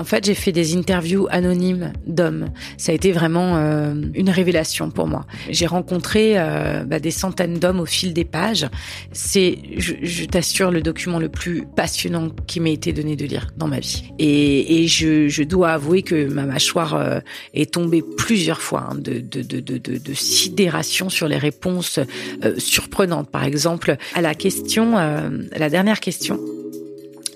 En fait, j'ai fait des interviews anonymes d'hommes. Ça a été vraiment euh, une révélation pour moi. J'ai rencontré euh, bah, des centaines d'hommes au fil des pages. C'est, je, je t'assure, le document le plus passionnant qui m'ait été donné de lire dans ma vie. Et, et je, je, dois avouer que ma mâchoire euh, est tombée plusieurs fois hein, de, de, de, de, sidération sur les réponses euh, surprenantes. Par exemple, à la question, euh, la dernière question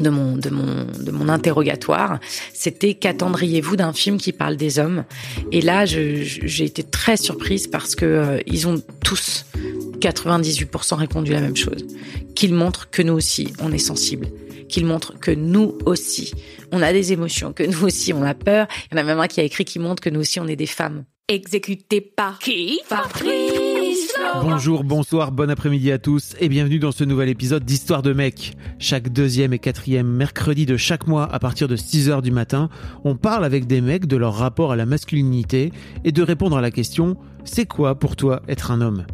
de mon de mon de mon interrogatoire, c'était qu'attendriez-vous d'un film qui parle des hommes? Et là, j'ai été très surprise parce que euh, ils ont tous 98% répondu la même chose, qu'ils montrent que nous aussi on est sensible, qu'ils montrent que nous aussi on a des émotions, que nous aussi on a peur. Il y en a même un qui a écrit qui montre que nous aussi on est des femmes. Exécuté par qui? Fabrice Bonjour, bonsoir, bon après-midi à tous et bienvenue dans ce nouvel épisode d'Histoire de mec. Chaque deuxième et quatrième mercredi de chaque mois à partir de 6h du matin, on parle avec des mecs de leur rapport à la masculinité et de répondre à la question c'est quoi pour toi être un homme?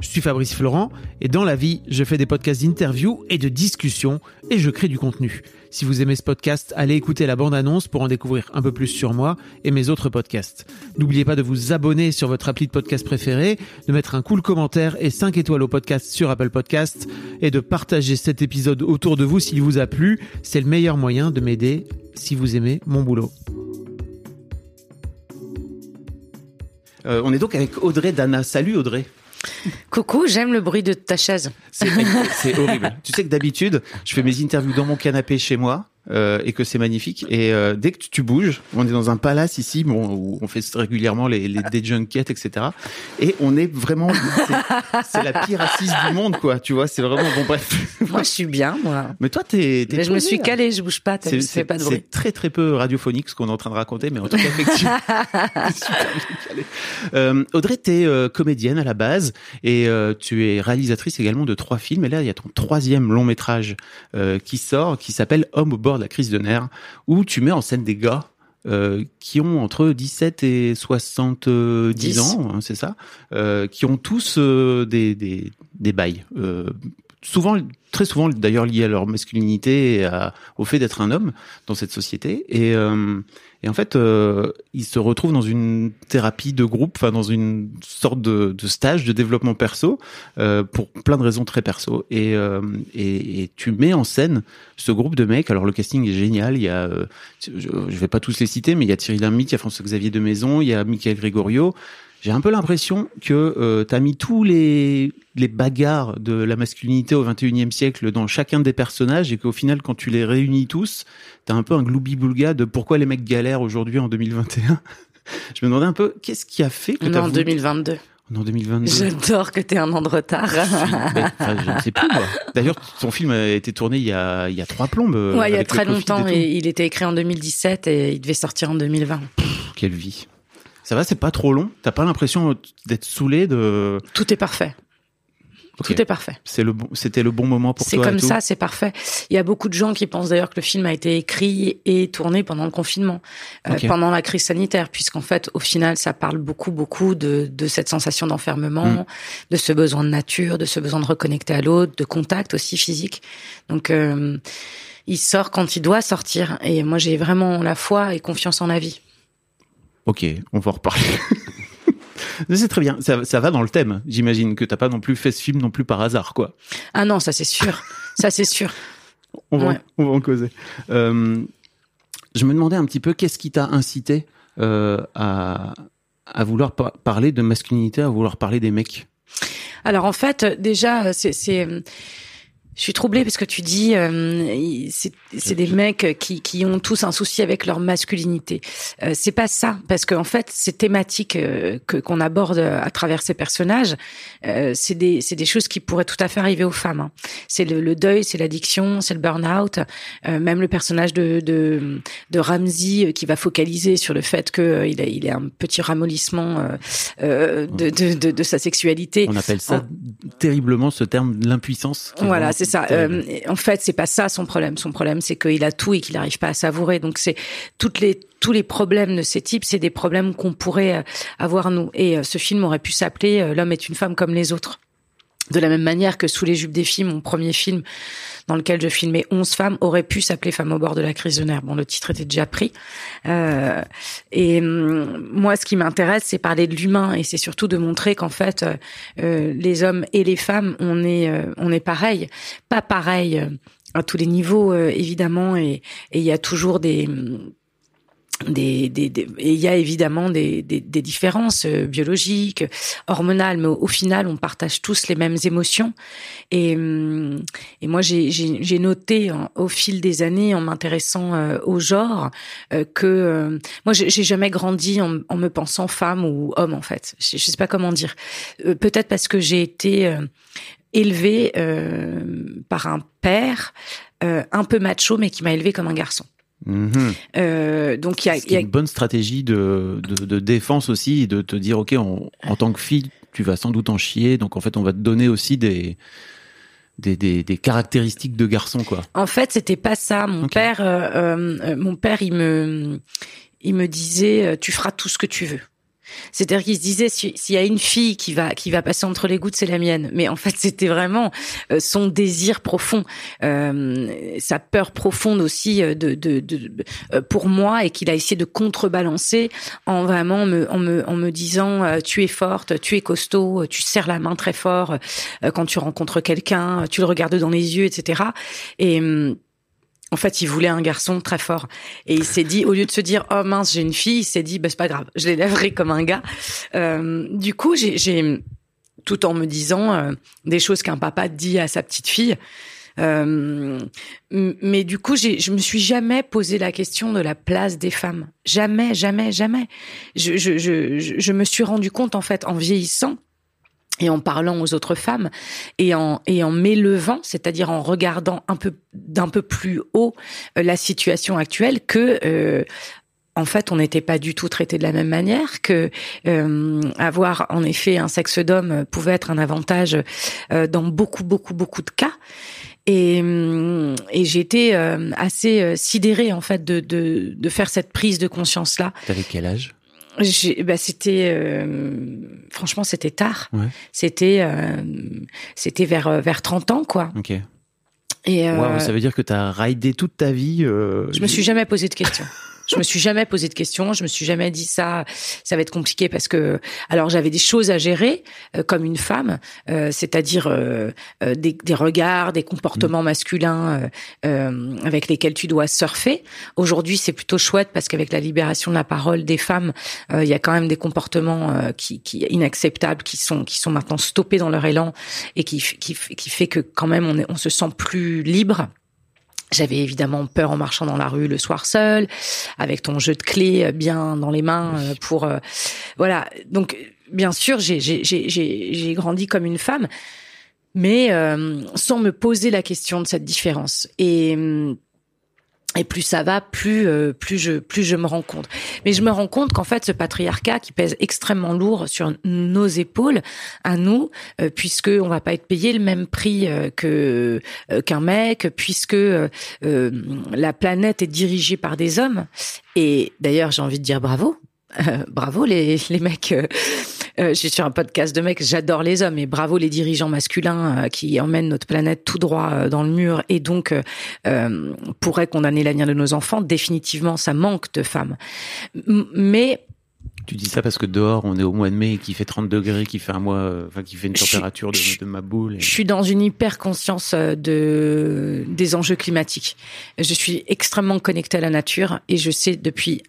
Je suis Fabrice Florent et dans la vie, je fais des podcasts d'interviews et de discussions et je crée du contenu. Si vous aimez ce podcast, allez écouter la bande-annonce pour en découvrir un peu plus sur moi et mes autres podcasts. N'oubliez pas de vous abonner sur votre appli de podcast préféré, de mettre un cool commentaire et 5 étoiles au podcast sur Apple Podcasts et de partager cet épisode autour de vous s'il vous a plu. C'est le meilleur moyen de m'aider si vous aimez mon boulot. Euh, on est donc avec Audrey Dana. Salut Audrey. Coucou, j'aime le bruit de ta chaise. C'est horrible. tu sais que d'habitude, je fais mes interviews dans mon canapé chez moi euh, et que c'est magnifique. Et euh, dès que tu bouges, on est dans un palace ici, bon, où on fait régulièrement les, les des junkets, etc. Et on est vraiment, c'est la pire assise du monde, quoi. Tu vois, c'est vraiment bon. Bref. Moi, je suis bien, moi. Mais toi, t'es. Mais je me suis calé, je bouge pas. C'est pas de bruit. C'est très très peu radiophonique ce qu'on est en train de raconter, mais en tout cas, effectivement, Euh, Audrey, t'es euh, comédienne à la base et euh, tu es réalisatrice également de trois films. Et là, il y a ton troisième long métrage euh, qui sort, qui s'appelle Homme au bord de la crise de nerfs, où tu mets en scène des gars euh, qui ont entre 17 et 70 10. ans, hein, c'est ça, euh, qui ont tous euh, des, des, des bails. Souvent, très souvent d'ailleurs liés à leur masculinité à, au fait d'être un homme dans cette société. Et, euh, et en fait, euh, ils se retrouvent dans une thérapie de groupe, enfin dans une sorte de, de stage de développement perso euh, pour plein de raisons très perso. Et, euh, et, et, tu mets en scène ce groupe de mecs. Alors le casting est génial. Il y a, euh, je, je vais pas tous les citer, mais il y a Thierry Lhermitte, il y a François-Xavier de Maison, il y a Michael Gregorio j'ai un peu l'impression que euh, tu as mis tous les, les bagarres de la masculinité au 21e siècle dans chacun des personnages et qu'au final, quand tu les réunis tous, tu as un peu un gloubi-boulga de pourquoi les mecs galèrent aujourd'hui en 2021. Je me demandais un peu, qu'est-ce qui a fait que tu En 2022. En 2022. J'adore que tu aies un an de retard. Mais, enfin, je ne sais plus, moi. D'ailleurs, son film a été tourné il y a, il y a trois plombes. Ouais, il y a très longtemps. Et, il était écrit en 2017 et il devait sortir en 2020. Pff, quelle vie. Ça va, c'est pas trop long. T'as pas l'impression d'être saoulé de. Tout est parfait. Okay. Tout est parfait. C'est le bon, c'était le bon moment pour toi. C'est comme ça, c'est parfait. Il y a beaucoup de gens qui pensent d'ailleurs que le film a été écrit et tourné pendant le confinement, okay. euh, pendant la crise sanitaire, puisqu'en fait, au final, ça parle beaucoup, beaucoup de, de cette sensation d'enfermement, mm. de ce besoin de nature, de ce besoin de reconnecter à l'autre, de contact aussi physique. Donc, euh, il sort quand il doit sortir. Et moi, j'ai vraiment la foi et confiance en la vie. Ok, on va en reparler. c'est très bien. Ça, ça, va dans le thème. J'imagine que t'as pas non plus fait ce film non plus par hasard, quoi. Ah non, ça c'est sûr. ça c'est sûr. On va, ouais. on va en causer. Euh, je me demandais un petit peu qu'est-ce qui t'a incité euh, à, à vouloir par parler de masculinité, à vouloir parler des mecs? Alors en fait, déjà, c'est Je suis troublée parce que tu dis euh, c'est c'est des mecs qui qui ont tous un souci avec leur masculinité. Euh, c'est pas ça parce qu'en en fait ces thématiques euh, que qu'on aborde à travers ces personnages, euh, c'est des c'est des choses qui pourraient tout à fait arriver aux femmes. Hein. C'est le, le, deuil, c'est l'addiction, c'est le burn-out. Euh, même le personnage de de de Ramsey qui va focaliser sur le fait que il a il a un petit ramollissement de, de, de de sa sexualité. On appelle ça terriblement ce terme l'impuissance. Voilà c'est ça. Euh, en fait, c'est pas ça son problème. Son problème, c'est qu'il a tout et qu'il n'arrive pas à savourer. Donc, c'est toutes les tous les problèmes de ces types, c'est des problèmes qu'on pourrait euh, avoir nous. Et euh, ce film aurait pu s'appeler L'homme est une femme comme les autres. De la même manière que Sous les jupes des filles, mon premier film dans lequel je filmais 11 femmes, aurait pu s'appeler Femmes au bord de la crise de nerfs. Bon, le titre était déjà pris. Euh, et hum, moi, ce qui m'intéresse, c'est parler de l'humain et c'est surtout de montrer qu'en fait, euh, les hommes et les femmes, on est, euh, on est pareil. Pas pareil euh, à tous les niveaux, évidemment, et il y a toujours des hum, et il y a évidemment des, des, différences euh, biologiques, hormonales, mais au, final, on partage tous les mêmes émotions. Et, hum, et moi, j'ai noté au fil des années, en m'intéressant euh, au genre, euh, que moi, j'ai jamais grandi en, en, me pensant femme ou homme, en fait. Je, je sais pas comment dire. Peut-être parce que j'ai été élevée par un père un peu macho, mais qui m'a élevée comme un garçon. Mhm. Euh, donc il y a, y a, une bonne stratégie de, de, de, défense aussi, de te dire ok, en tant que fille, tu vas sans doute en chier, donc en fait on va te donner aussi des des, des, des caractéristiques de garçon quoi. En fait, c'était pas ça. Mon père, euh, euh, mon père, il me il me disait tu feras tout ce que tu veux. C'est-à-dire qu'il se disait s'il y a une fille qui va qui va passer entre les gouttes, c'est la mienne. Mais en fait, c'était vraiment euh, son désir profond, euh, sa peur profonde aussi euh, de, de, de pour moi et qu'il a essayé de contrebalancer en vraiment me, en me en me disant tu es forte, tu es costaud, tu serres la main très fort quand tu rencontres quelqu'un, tu le regardes dans les yeux, etc. Et hum, en fait, il voulait un garçon très fort. Et il s'est dit, au lieu de se dire, oh mince, j'ai une fille, il s'est dit, bah, c'est pas grave, je l'élèverai comme un gars. Euh, du coup, j'ai, tout en me disant euh, des choses qu'un papa dit à sa petite fille. Euh, mais du coup, je me suis jamais posé la question de la place des femmes. Jamais, jamais, jamais. Je, je, je, je me suis rendu compte, en fait, en vieillissant, et en parlant aux autres femmes et en et en m'élevant, c'est-à-dire en regardant un peu d'un peu plus haut euh, la situation actuelle que euh, en fait, on n'était pas du tout traité de la même manière, que euh, avoir en effet un sexe d'homme pouvait être un avantage dans beaucoup, beaucoup, beaucoup de cas. Et, et j'étais assez sidérée en fait de, de, de faire cette prise de conscience là. T'avais quel âge? Bah c'était euh, franchement c'était tard. Ouais. C'était euh, c'était vers euh, vers 30 ans quoi. OK. Et wow, ça veut dire que tu as raidé toute ta vie Je me suis jamais posé de questions. Je me suis jamais posé de questions. Je me suis jamais dit ça, ça va être compliqué parce que alors j'avais des choses à gérer euh, comme une femme, euh, c'est-à-dire euh, euh des, des, regards, des comportements masculins euh, avec lesquels tu dois surfer. Aujourd'hui, c'est plutôt chouette parce qu'avec la libération de la parole des femmes, il y a quand même des comportements qui, qui inacceptables qui sont qui sont maintenant stoppés dans leur élan et qui qui, qui fait que quand même on, est, on se sent plus libre j'avais évidemment peur en marchant dans la rue le soir seul, avec ton jeu de clés euh, bien dans les mains euh, pour euh, voilà. Donc bien sûr, j'ai j'ai j'ai j'ai grandi comme une femme, mais sans me poser la question de cette différence. Et hum, et plus ça va, plus euh, plus je plus je me rends compte. Mais je me rends compte qu'en fait ce patriarcat qui pèse extrêmement lourd sur nos épaules à nous, euh, puisque on va pas être payé le même prix euh, que qu'un mec, puisque la planète est dirigée par des hommes. Et d'ailleurs j'ai envie de dire bravo, bravo les les mecs euh, je suis sur un podcast de mecs, j'adore les hommes et bravo les dirigeants masculins euh, qui emmènent notre planète tout droit euh, dans le mur et donc euh, pourraient condamner l'avenir de nos enfants. Définitivement, ça manque de femmes. Mais tu dis ça parce que dehors, on est au mois de mai, qui fait 30 degrés, qui fait un mois, enfin, qui fait une température de, de, ma boule. Je suis dans une hyper conscience de des enjeux climatiques. Je suis extrêmement connectée à la nature et je sais depuis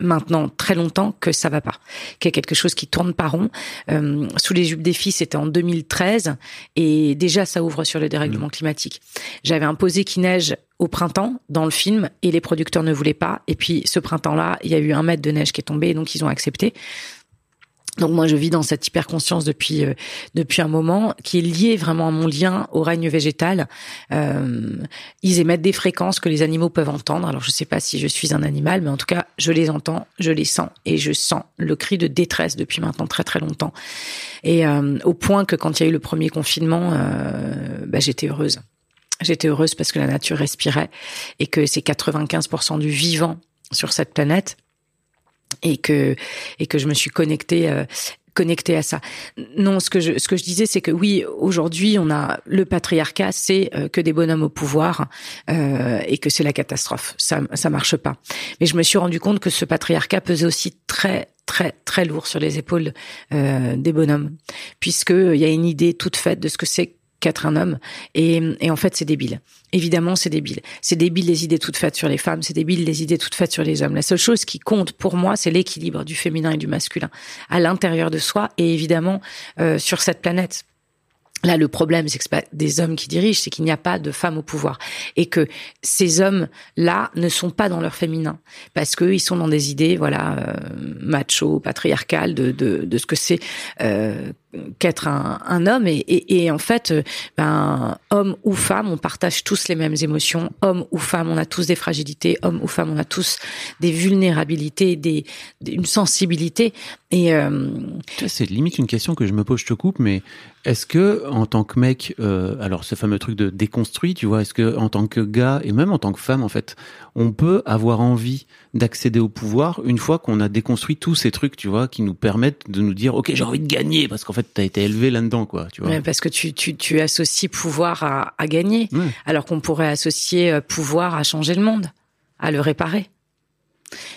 maintenant très longtemps que ça va pas, qu'il y a quelque chose qui tourne pas rond. Euh, sous les jupes des filles, c'était en 2013 et déjà ça ouvre sur le dérèglement mmh. climatique. J'avais imposé qu'il neige au printemps dans le film et les producteurs ne voulaient pas. Et puis ce printemps-là, il y a eu un mètre de neige qui est tombé, donc ils ont accepté. Donc moi je vis dans cette hyper conscience depuis euh, depuis un moment qui est lié vraiment à mon lien au règne végétal. Euh, ils émettent des fréquences que les animaux peuvent entendre. Alors je sais pas si je suis un animal, mais en tout cas je les entends, je les sens et je sens le cri de détresse depuis maintenant très très longtemps. Et euh, au point que quand il y a eu le premier confinement, euh, bah, j'étais heureuse. J'étais heureuse parce que la nature respirait et que c'est 95% du vivant sur cette planète et que et que je me suis connectée euh, connectée à ça. Non, ce que je ce que je disais, c'est que oui, aujourd'hui, on a le patriarcat, c'est euh, que des bonhommes au pouvoir euh, et que c'est la catastrophe. Ça ça marche pas. Mais je me suis rendu compte que ce patriarcat pesait aussi très très très lourd sur les épaules euh, des bonhommes, puisque il y a une idée toute faite de ce que c'est qu'être un homme. Et, et en fait, c'est débile. Évidemment, c'est débile. C'est débile les idées toutes faites sur les femmes, c'est débile les idées toutes faites sur les hommes. La seule chose qui compte pour moi, c'est l'équilibre du féminin et du masculin à l'intérieur de soi et évidemment euh, sur cette planète. Là, le problème, c'est que c'est pas des hommes qui dirigent, c'est qu'il n'y a pas de femmes au pouvoir et que ces hommes-là ne sont pas dans leur féminin parce que ils sont dans des idées, voilà, euh, macho, patriarcales de, de, de ce que c'est euh, qu'être un, homme et, en fait euh, ben homme ou femme on partage tous les mêmes émotions. Homme ou femme on a tous des fragilités. Homme ou femme on a tous des vulnérabilités des, une sensibilité. Euh... c'est limite une question que je me pose je te coupe mais est-ce que en tant que mec euh, alors ce fameux truc de déconstruit tu vois est-ce que en tant que gars et même en tant que femme en fait on peut avoir envie d'accéder au pouvoir une fois qu'on a déconstruit tous ces trucs, tu vois, qui nous permettent de nous dire, ok, j'ai envie de gagner parce qu'en fait, t'as été élevé là-dedans, quoi, tu vois. parce que tu, tu, tu associes pouvoir à, à gagner, alors qu'on pourrait associer euh, pouvoir à changer le monde, à le réparer.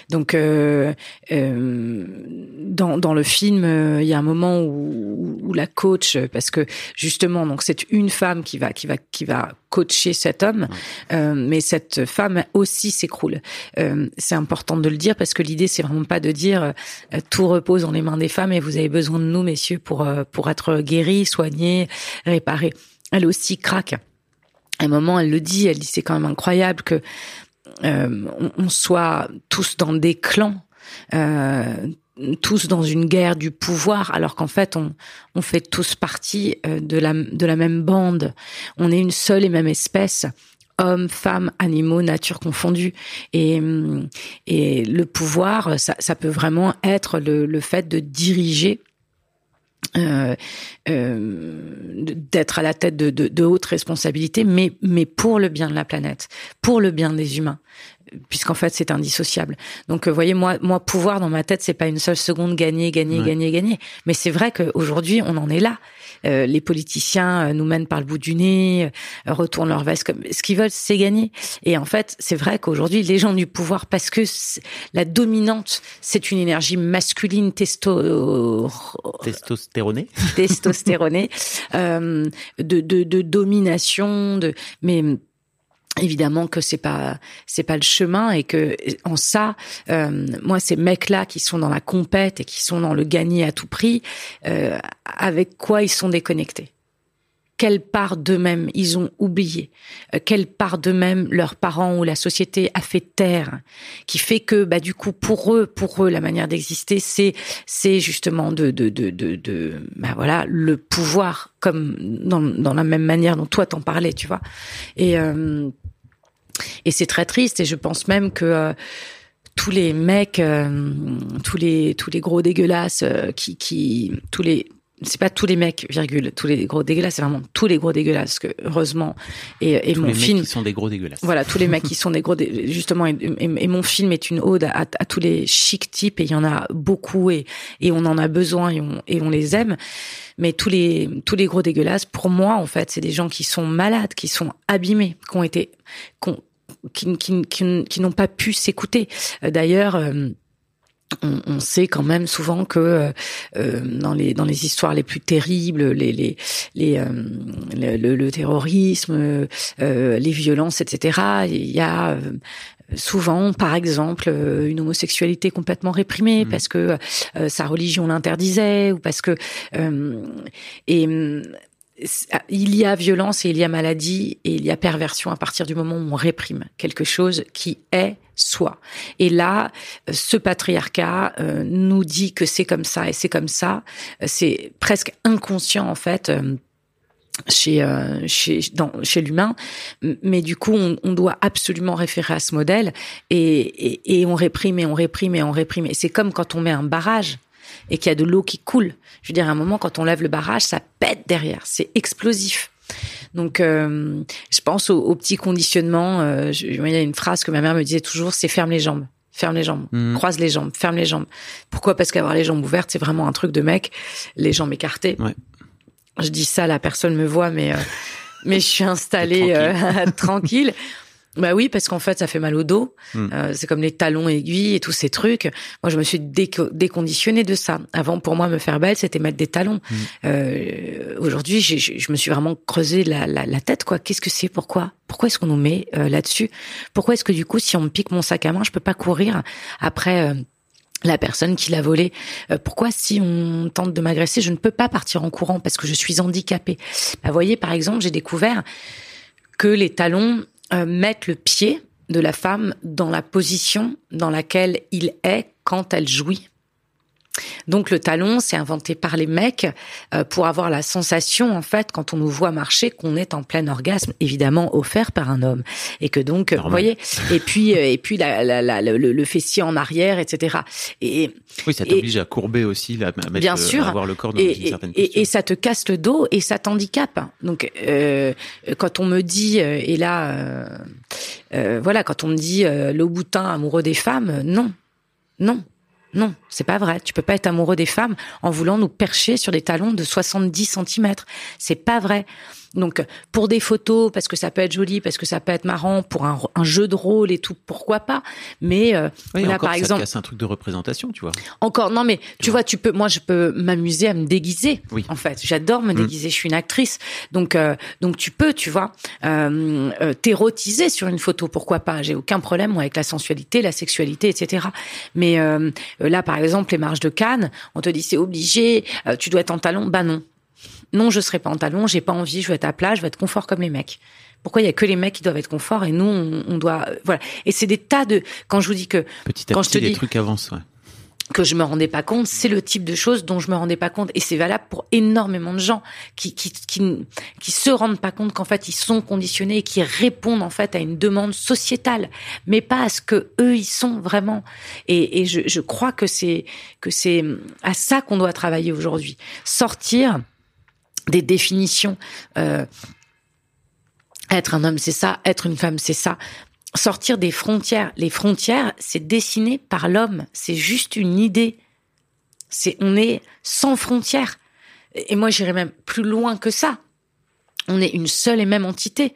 Donc, euh, euh, dans, dans le film, euh, il y a un moment où, où, la coach, parce que justement, donc c'est une femme qui va qui va qui va coacher cet homme, euh, mais cette femme aussi s'écroule. Euh, c'est important de le dire parce que l'idée c'est vraiment pas de dire tout repose dans les mains des femmes et vous avez besoin de nous, messieurs, pour pour être guéris, soignés, réparés. Elle aussi craque. À un moment, elle le dit, elle dit c'est quand même incroyable que euh, on, soit tous dans des clans, euh, tous dans une guerre du pouvoir, alors qu'en fait on, on fait tous partie euh, de la de la même bande. On est une seule et même espèce hommes, femmes, animaux, nature confondue. Et, et le pouvoir, ça, ça peut vraiment être le, le fait de diriger euh, euh, d'être à la tête de, hautes responsabilités, mais pour le bien de la planète, pour le bien des humains, puisqu'en fait c'est indissociable. Donc, vous euh, voyez, moi, moi, pouvoir dans ma tête, c'est pas une seule seconde gagner, gagner, gagner, gagner. Mais c'est vrai qu'aujourd'hui, on en est là. Euh, les politiciens euh, nous mènent par le bout du nez, euh, retournent leur veste. Comme... Ce qu'ils veulent, c'est gagner. Et en fait, c'est vrai qu'aujourd'hui, les gens du pouvoir, parce que la dominante, c'est une énergie masculine testo... testostéronée, testostéronée, euh, de, de, de domination, de mais évidemment que c'est pas c'est pas le chemin et que en ça euh, moi ces mecs là qui sont dans la compète et qui sont dans le gagner à tout prix euh, avec quoi ils sont déconnectés? Quelle part d'eux-mêmes ils ont oublié, euh, quelle part d'eux-mêmes leurs parents ou la société a fait taire, qui fait que bah du coup pour eux, pour eux la manière d'exister c'est c'est justement de de de de, de bah voilà le pouvoir comme dans dans la même manière dont toi t'en parlais, tu vois? Et euh, et c'est très triste et je pense même que euh, tous les mecs, euh, tous les tous les gros dégueulasses euh, qui qui tous les c'est pas tous les mecs, virgule, tous les gros dégueulasses, c'est vraiment tous les gros dégueulasses que heureusement et, et tous mon les film mecs qui sont des gros dégueulasses. Voilà, tous les mecs qui sont des gros dé... justement et, et, et, mon film est une ode à, à, tous les chic types et il y en a beaucoup et et on en a besoin et on et on les aime. Mais tous les tous les gros dégueulasses pour moi en fait, c'est des gens qui sont malades, qui sont abîmés, qui ont été qui ont, qui, qui, qui, qui n'ont pas pu s'écouter. Euh, d'ailleurs, euh, on, on, sait quand même souvent que euh, dans les dans les histoires les plus terribles, les les, les euh, le, le, terrorisme, euh, les violences, etc. Il y a souvent, par exemple, euh, une homosexualité complètement réprimée Mhm. parce que euh, sa religion l'interdisait ou parce que euh, et il y a violence et il y a maladie et il y a perversion à partir du moment où on réprime quelque chose qui est soi. Et là, euh, ce patriarcat euh, nous dit que c'est comme ça et c'est comme ça. Euh, C'est presque inconscient en fait. euh, chez chez chez l'humain mais du coup on, on doit absolument référer à ce modèle et, et, et on réprime et on réprime et on réprime et c'est comme quand on met un barrage et qu'il y a de l'eau qui coule. Je veux dire à un moment quand on lève le barrage ça pète derrière. C'est explosif. Donc euh, je pense au, au petit conditionnement euh, je- il y a une phrase que ma mère me disait toujours c'est ferme les jambes. Ferme les jambes. Mhm. croise les jambes. Ferme les jambes. Pourquoi? Parce qu'avoir les jambes ouvertes c'est vraiment un truc de mec. Les jambes écartées. Ouais. je dis ça, la personne me voit, mais euh, mais je suis installée T'es euh, tranquille. Bah oui, parce qu'en fait, ça fait mal au dos. Mm. Euh, c'est comme les talons aiguilles et tous ces trucs. Moi, je me suis déco- déconditionnée de ça. Avant, pour moi, me faire belle, c'était mettre des talons. Mm. Euh, Aujourd'hui, je me suis vraiment creusé la, la, la tête. quoi. Qu'est-ce que c'est? Pourquoi? Pourquoi est-ce qu'on nous met euh, là-dessus? Pourquoi est-ce que du coup, si on me pique mon sac à main, je peux pas courir après euh, la personne qui l'a volé? Euh, pourquoi si on tente de m'agresser, je ne peux pas partir en courant parce que je suis handicapée? Bah, Vous voyez, par exemple, j'ai découvert que les talons euh, mettent le pied de la femme dans la position dans laquelle il est quand elle jouit. Donc le talon, c'est inventé par les mecs euh, pour avoir la sensation, en fait, quand on nous voit marcher, qu'on est en plein orgasme, évidemment offert par un homme, et que donc, euh, vous voyez, et puis euh, et puis la, la, la- le, le fessier en arrière, etc. Et Oui, ça t'oblige à courber aussi, là, à mettre, Bien sûr. à avoir le corps dans et, une certaine et- et ça te casse le dos et ça t'handicape. Donc, euh, quand on me dit, et là, euh, euh, voilà, quand on me dit le boutin amoureux des femmes, non, non, non, c'est pas vrai. Tu peux pas être amoureux des femmes en voulant nous percher sur des talons de 70 cm. C'est pas vrai. Donc, pour des photos, parce que ça peut être joli, parce que ça peut être marrant, pour un, un jeu de rôle et tout, pourquoi pas. Mais euh, Oui, là, encore, par exemple, casse un truc de représentation, tu vois. encore, non, mais tu vois, tu peux, moi, je peux m'amuser à me déguiser. Oui. En fait, j'adore me Mm. déguiser. Je suis une actrice, donc, euh, donc tu peux, tu vois, euh, euh, t'érotiser sur une photo. Pourquoi pas J'ai aucun problème moi, avec la sensualité, la sexualité, etc. Mais euh, là, par exemple, les marches de Cannes, on te dit c'est obligé, euh, tu dois être en talon. Bah non, non, je serai pas en talon. J'ai pas envie. Je veux être à plat. Je veux être confort comme les mecs. Pourquoi il y a que les mecs qui doivent être confort et nous on, on doit euh, voilà. Et c'est des tas de quand je vous dis que Petit à Quand je te les dis- trucs avancent. Ouais. que je me rendais pas compte, c'est le type de choses dont je me rendais pas compte et c'est valable pour énormément de gens qui qui qui qui se rendent pas compte qu'en fait ils sont conditionnés et qui répondent en fait à une demande sociétale, mais pas à ce que eux ils sont vraiment. Et, et je, je crois que c'est que c'est à ça qu'on doit travailler aujourd'hui, sortir des définitions. Euh, être un homme, c'est ça. Être une femme, c'est ça sortir des frontières. Les frontières, c'est dessiné par l'homme. C'est juste une idée. C'est, on est sans frontières. Et moi, j'irais même plus loin que ça. On est une seule et même entité.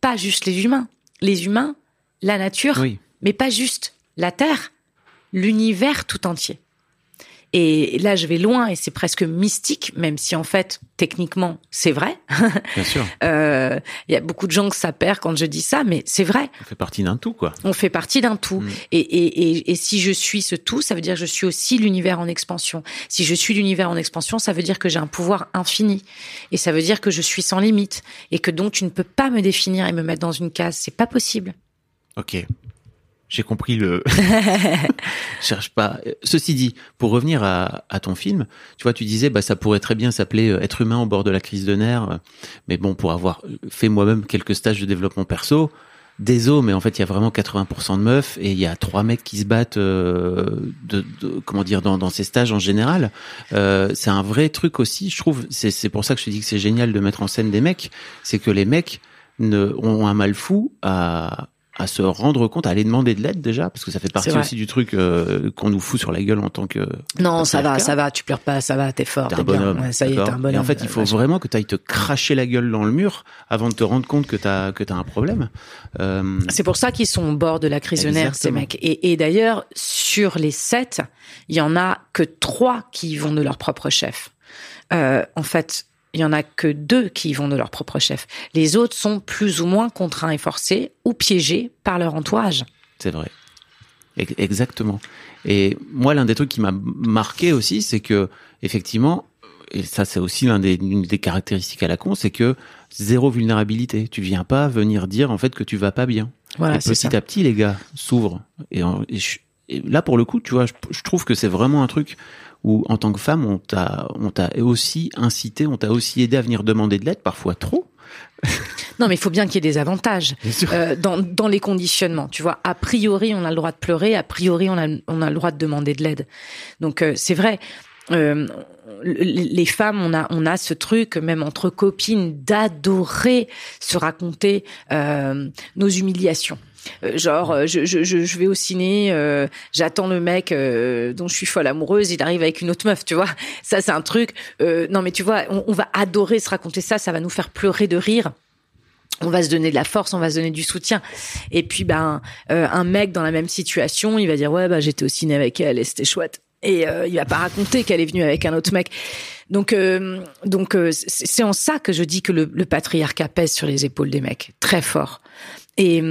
Pas juste les humains. Les humains, la nature, Oui. mais pas juste la Terre, l'univers tout entier. Et là, je vais loin et c'est presque mystique, même si en fait, techniquement, c'est vrai. Bien sûr. Euh, Il y a beaucoup de gens que ça perd quand je dis ça, mais c'est vrai. On fait partie d'un tout, quoi. On fait partie d'un tout. Mm. Et, et, et, et si je suis ce tout, ça veut dire que je suis aussi l'univers en expansion. Si je suis l'univers en expansion, ça veut dire que j'ai un pouvoir infini. Et ça veut dire que je suis sans limite. Et que donc tu ne peux pas me définir et me mettre dans une case. C'est pas possible. Ok. J'ai compris le. Je cherche pas. Ceci dit, pour revenir à, à ton film, tu vois, tu disais, bah, ça pourrait très bien s'appeler euh, Être humain au bord de la crise de nerfs. Mais bon, pour avoir fait moi-même quelques stages de développement perso, désolé, mais en fait, il y a vraiment 80% de meufs et il y a trois mecs qui se battent, euh, de, de- comment dire, dans, dans ces stages en général. Euh, c'est un vrai truc aussi, je trouve. C'est c'est pour ça que je te dis que c'est génial de mettre en scène des mecs. C'est que les mecs ne, ont un mal fou à, à se rendre compte, à aller demander de l'aide déjà, parce que ça fait partie aussi du truc euh, qu'on nous fout sur la gueule en tant que. Non, ça va, ça va. Tu pleures pas, ça va. T'es fort. T'es un bien. bonhomme. Ouais, ça y est, t'es un bonhomme. Et en fait, il faut Ouais, vraiment que tu ailles te cracher la gueule dans le mur avant de te rendre compte que t'as que t'as un problème. Euh, C'est pour ça qu'ils sont au bord de la nerfs, ces mecs. Et, et d'ailleurs, sur les sept, il y en a que trois qui vont de leur propre chef. Euh, en fait, il y en a que deux qui y vont de leur propre chef. Les autres sont plus ou moins contraints et forcés ou piégés par leur entourage. C'est vrai. Ex- Exactement. Et moi, l'un des trucs qui m'a marqué aussi, c'est que effectivement, et ça, c'est aussi des, l'une des caractéristiques à la con, c'est que zéro vulnérabilité. Tu viens pas venir dire en fait que tu vas pas bien. Voilà, et ça. petit à petit, les gars s'ouvrent. Et, et là, pour le coup, tu vois, je, je trouve que c'est vraiment un truc où, en tant que femme, on t'a, on t'a aussi incité, on t'a aussi aidé à venir demander de l'aide, parfois trop. Non, mais il faut bien qu'il y ait des avantages euh, dans, dans les conditionnements. Tu vois, a priori, on a le droit de pleurer, a priori, on a, on a le droit de demander de l'aide. Donc, euh, c'est vrai. euh, les femmes, on a, on a ce truc, même entre copines, d'adorer se raconter euh, nos humiliations. Euh, Genre, euh, je, je, je vais au ciné, euh, j'attends le mec euh, dont je suis folle amoureuse, il arrive avec une autre meuf, tu vois. Ça, c'est un truc. euh, non, mais tu vois, on, on va adorer se raconter ça, ça va nous faire pleurer de rire on va se donner de la force, on va se donner du soutien. Et puis ben euh, un mec dans la même situation, il va dire ouais bah j'étais au ciné avec elle et c'était chouette. Et il va pas raconter qu'elle est venue avec un autre mec. Donc euh, donc euh, c'est en ça que je dis que le, le patriarcat pèse sur les épaules des mecs très fort. Et,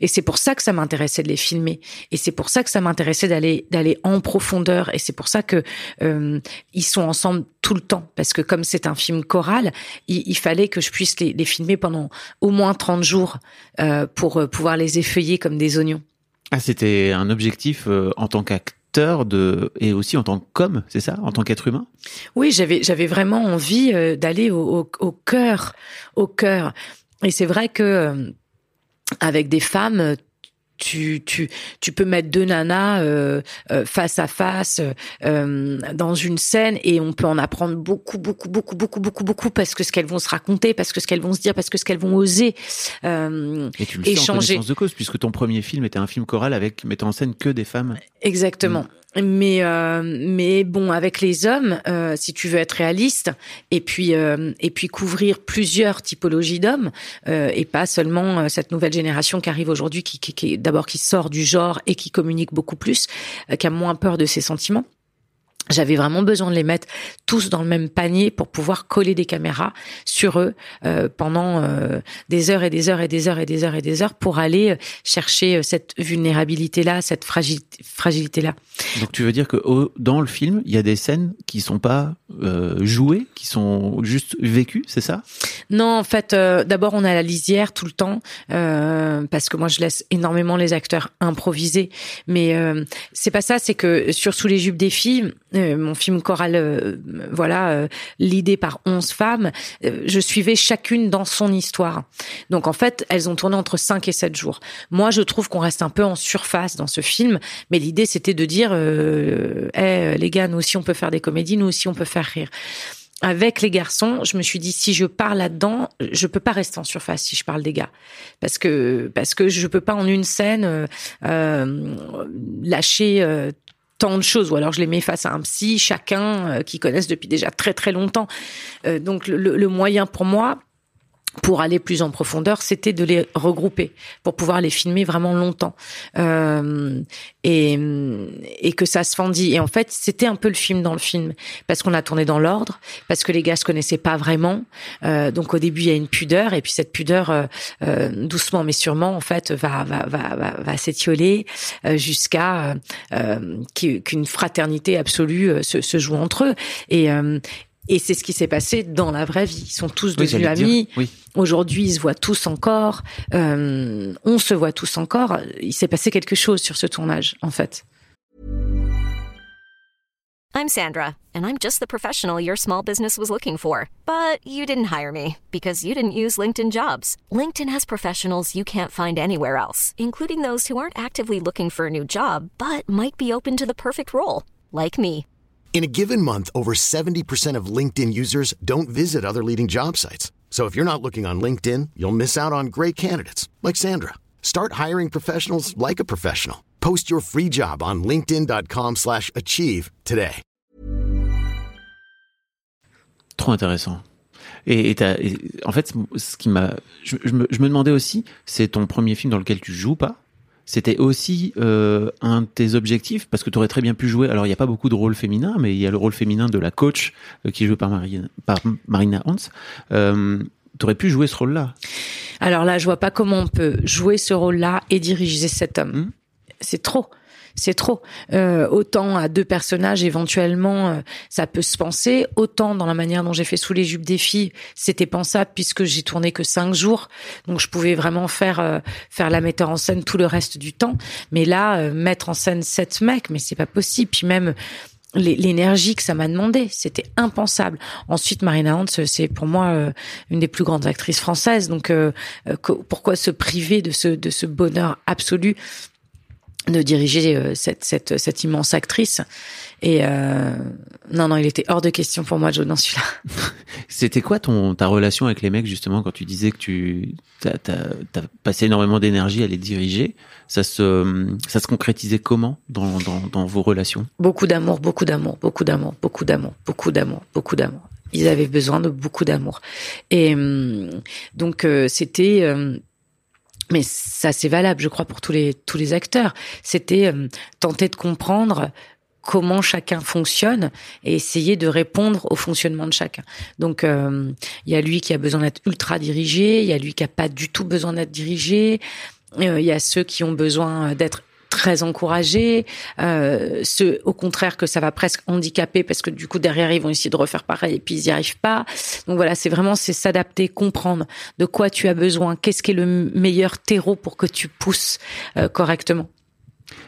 et c'est pour ça que ça m'intéressait de les filmer. Et c'est pour ça que ça m'intéressait d'aller d'aller en profondeur. Et c'est pour ça que euh, ils sont ensemble tout le temps. Parce que comme c'est un film choral, il, il fallait que je puisse les, les filmer pendant au moins 30 jours euh, pour euh, pouvoir les effeuiller comme des oignons. Ah, c'était un objectif euh, en tant qu'acteur de et aussi en tant qu'homme, c'est ça, en tant qu'être humain? Oui, j'avais j'avais vraiment envie euh, d'aller au, au, au cœur, au cœur. Et c'est vrai que euh, avec des femmes, euh, tu tu tu peux mettre deux nanas euh, euh, face à face euh, dans une scène et on peut en apprendre beaucoup beaucoup beaucoup beaucoup beaucoup beaucoup parce que ce qu'elles vont se raconter, parce que ce qu'elles vont se dire, parce que ce qu'elles vont oser. Euh, Et tu le sais en Échanger. connaissance de cause, puisque ton premier film était un film choral avec mettant en scène que des femmes. Exactement. Mais euh, mais bon, avec les hommes, euh, si tu veux être réaliste, et puis euh, et puis couvrir plusieurs typologies d'hommes, euh, et pas seulement euh, cette nouvelle génération qui arrive aujourd'hui, qui, qui, qui d'abord qui sort du genre et qui communique beaucoup plus, euh, qui a moins peur de ses sentiments. J'avais vraiment besoin de les mettre tous dans le même panier pour pouvoir coller des caméras sur eux euh, pendant euh, des heures et des heures et des heures et des heures et des heures pour aller euh, chercher cette vulnérabilité-là, cette fragilité- fragilité-là. Donc tu veux dire que au- dans le film, il y a des scènes qui sont pas euh, jouées, qui sont juste vécues, c'est ça? Non, en fait, d'abord on a la lisière tout le temps parce que moi je laisse énormément les acteurs improviser. Mais c'est pas ça, c'est que sur sous les jupes des filles, mon film choral, euh, voilà, euh, l'idée par 11 femmes, euh, je suivais chacune dans son histoire. Donc en fait, elles ont tourné entre 5 et 7 jours. Moi, je trouve qu'on reste un peu en surface dans ce film, mais l'idée c'était de dire, euh, les gars, nous aussi on peut faire des comédies, nous aussi on peut faire rire avec les garçons, je me suis dit si je parle là-dedans, je peux pas rester en surface si je parle des gars, parce que parce que je peux pas en une scène euh, euh, lâcher euh, tant de choses, ou alors je les mets face à un psy, chacun euh, qui connaissent depuis déjà très très longtemps. Euh, donc le, le- le moyen pour moi pour aller plus en profondeur, c'était de les regrouper pour pouvoir les filmer vraiment longtemps euh, et, et que ça se fendit. Et en fait, c'était un peu le film dans le film parce qu'on a tourné dans l'ordre, parce que les gars se connaissaient pas vraiment. Euh, donc au début, il y a une pudeur et puis cette pudeur, euh, euh, doucement mais sûrement, en fait, va va va va, va s'étioler euh, jusqu'à euh, qu'u- qu'une fraternité absolue se, se joue entre eux. Et et c'est ce qui s'est passé dans la vraie vie. Ils sont tous Oui, devenus amis. Oui. Aujourd'hui, ils se voient tous encore. Euh, on se voit tous encore. Il s'est passé quelque chose sur ce tournage, en fait. I'm Sandra, and I'm just the professional your small business was looking for. But you didn't hire me because you didn't use LinkedIn jobs. LinkedIn has professionals you can't find anywhere else, including those who aren't actively looking for a new job but might be open to the perfect role, like me. In a given month, over 70% of LinkedIn users don't visit other leading job sites. So if you're not looking on LinkedIn, you'll miss out on great candidates like Sandra. Start hiring professionals like a professional. Post your free job on linkedin.com/achieve today. Trop intéressant. Et, en fait, ce qui m'a, je, je me, je me demandais aussi, c'est ton premier film dans lequel tu joues pas? C'était aussi euh, un de tes objectifs parce que tu aurais très bien pu jouer. Alors il n'y a pas beaucoup de rôles féminins, mais il y a le rôle féminin de la coach euh, qui est joué par Marina, par Marina Hans. Euh, tu aurais pu jouer ce rôle-là. Alors là, je vois pas comment on peut jouer ce rôle-là et diriger cet homme. Hmm. c'est trop. C'est trop. Euh, autant à deux personnages, éventuellement, euh, ça peut se penser. Autant dans la manière dont j'ai fait sous les jupes des filles, c'était pensable puisque j'ai tourné que cinq jours, donc je pouvais vraiment faire euh, faire la metteur en scène tout le reste du temps. Mais là, mettre en scène sept mecs, mais c'est pas possible. Puis même l'énergie que ça m'a demandé, c'était impensable. Ensuite, Marina Hans, c'est pour moi une des plus grandes actrices françaises. Donc, pourquoi se priver de ce de ce bonheur absolu? De diriger euh, cette, cette, cette immense actrice. Et euh, non, non, il était hors de question pour moi de jouer dans celui-là. C'était quoi ton ta relation avec les mecs justement quand tu disais que tu t'as as, passé énormément d'énergie à les diriger? Ça se ça se concrétisait comment dans dans, dans vos relations? Beaucoup d'amour, beaucoup d'amour, beaucoup d'amour, beaucoup d'amour, beaucoup d'amour, beaucoup d'amour. Ils avaient besoin de beaucoup d'amour. Et hum, donc euh, c'était euh, mais ça c'est valable, je crois, pour tous les tous les acteurs. C'était euh, tenter de comprendre comment chacun fonctionne et essayer de répondre au fonctionnement de chacun. Donc euh, il y a lui qui a besoin d'être ultra dirigé, il y a lui qui a pas du tout besoin d'être dirigé, euh, il y a ceux qui ont besoin d'être très encouragés, euh, ceux au contraire que ça va presque handicaper parce que du coup derrière ils vont essayer de refaire pareil et puis ils n'y arrivent pas. Donc voilà, c'est vraiment c'est s'adapter, comprendre de quoi tu as besoin, qu'est-ce qui est le meilleur terreau pour que tu pousses euh, correctement.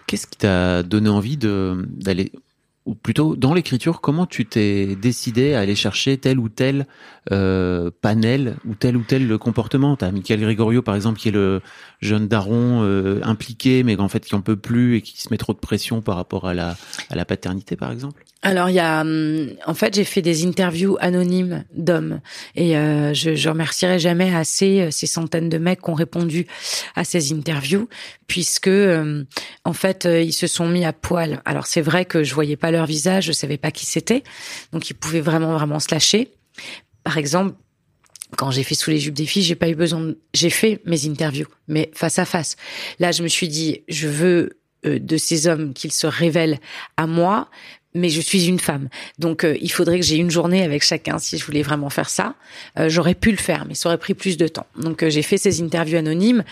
Qu'est-ce qui t'a donné envie d'aller ou plutôt dans l'écriture, comment tu t'es décidé à aller chercher tel ou tel euh, panel ou tel ou tel comportement T'as Michael Gregorio par exemple qui est le jeune daron euh, impliqué mais en fait qui en peut plus et qui se met trop de pression par rapport à la à la paternité par exemple. Alors il y a, hum, en fait, j'ai fait des interviews anonymes d'hommes et euh, je, je remercierai jamais assez euh, ces centaines de mecs qui ont répondu à ces interviews, puisque hum, en fait euh, ils se sont mis à poil. Alors c'est vrai que je voyais pas leur visage, je savais pas qui c'était, donc ils pouvaient vraiment vraiment se lâcher. Par exemple, quand j'ai fait sous les jupes des filles, j'ai pas eu besoin. De... J'ai fait mes interviews, mais face à face. Là, je me suis dit, je veux de ces hommes qu'ils se révèlent à moi, mais je suis une femme. Donc euh, il faudrait que j'ai une journée avec chacun si je voulais vraiment faire ça. Euh, j'aurais pu le faire, mais ça aurait pris plus de temps. Donc euh, j'ai fait ces interviews anonymes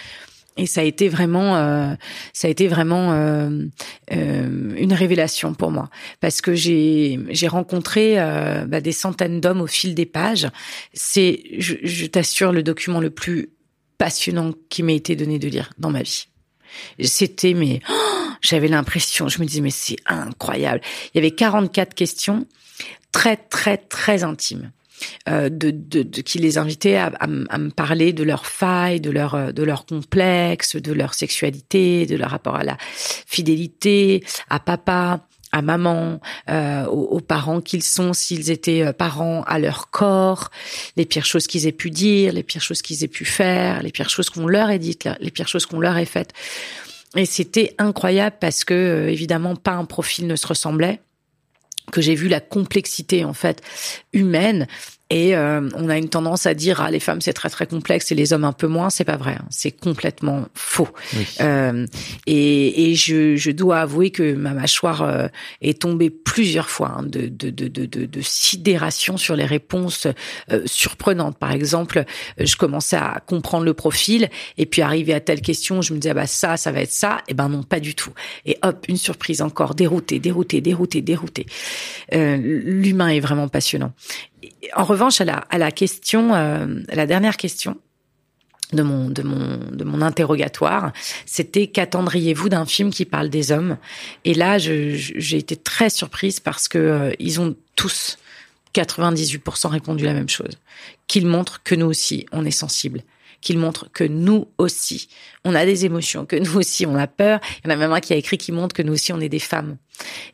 et ça a été vraiment ça a été vraiment une révélation pour moi parce que j'ai j'ai rencontré bah, des centaines d'hommes au fil des pages. C'est je, je t'assure le document le plus passionnant qui m'a été donné de lire dans ma vie. C'était mais oh, j'avais l'impression, je me disais mais c'est incroyable. Il y avait 44 questions très très très intimes. Euh, de, de, de, qui les invitait à, à, me parler de leurs failles, de leur de leurs complexes, de leur sexualité, de leur rapport à la fidélité, à papa, à maman, euh, aux, parents qu'ils sont, s'ils étaient euh, parents, à leur corps, les pires choses qu'ils aient pu dire, les pires choses qu'ils aient pu faire, les pires choses qu'on leur ait dites, les pires choses qu'on leur ait faites. Et c'était incroyable parce que euh, évidemment pas un profil ne se ressemblait que j'ai vu la complexité en fait humaine et euh, on a une tendance à dire ah les femmes c'est très très complexe et les hommes un peu moins. C'est pas vrai. Hein. C'est complètement faux. Euh, et, et je, je, dois avouer que ma mâchoire euh, est tombée plusieurs fois hein, de, de, de, de, de, sidération sur les réponses euh, surprenantes. Par exemple, je commençais à comprendre le profil et puis arrivé à telle question, je me disais ah bah ça ça va être ça. Et ben non pas du tout. Et hop une surprise encore dérouté dérouté dérouté dérouté. L'humain est vraiment passionnant en revanche, à la, question, euh, la dernière question de mon interrogatoire, c'était qu'attendriez-vous d'un film qui parle des hommes? Et là, j'ai été très surprise parce que euh, ils ont tous 98% répondu la même chose, qu'ils montrent que nous aussi on est sensibles qu'il montre que nous aussi, on a des émotions, que nous aussi, on a peur. Il y en a même un qui a écrit qui montre que nous aussi, on est des femmes.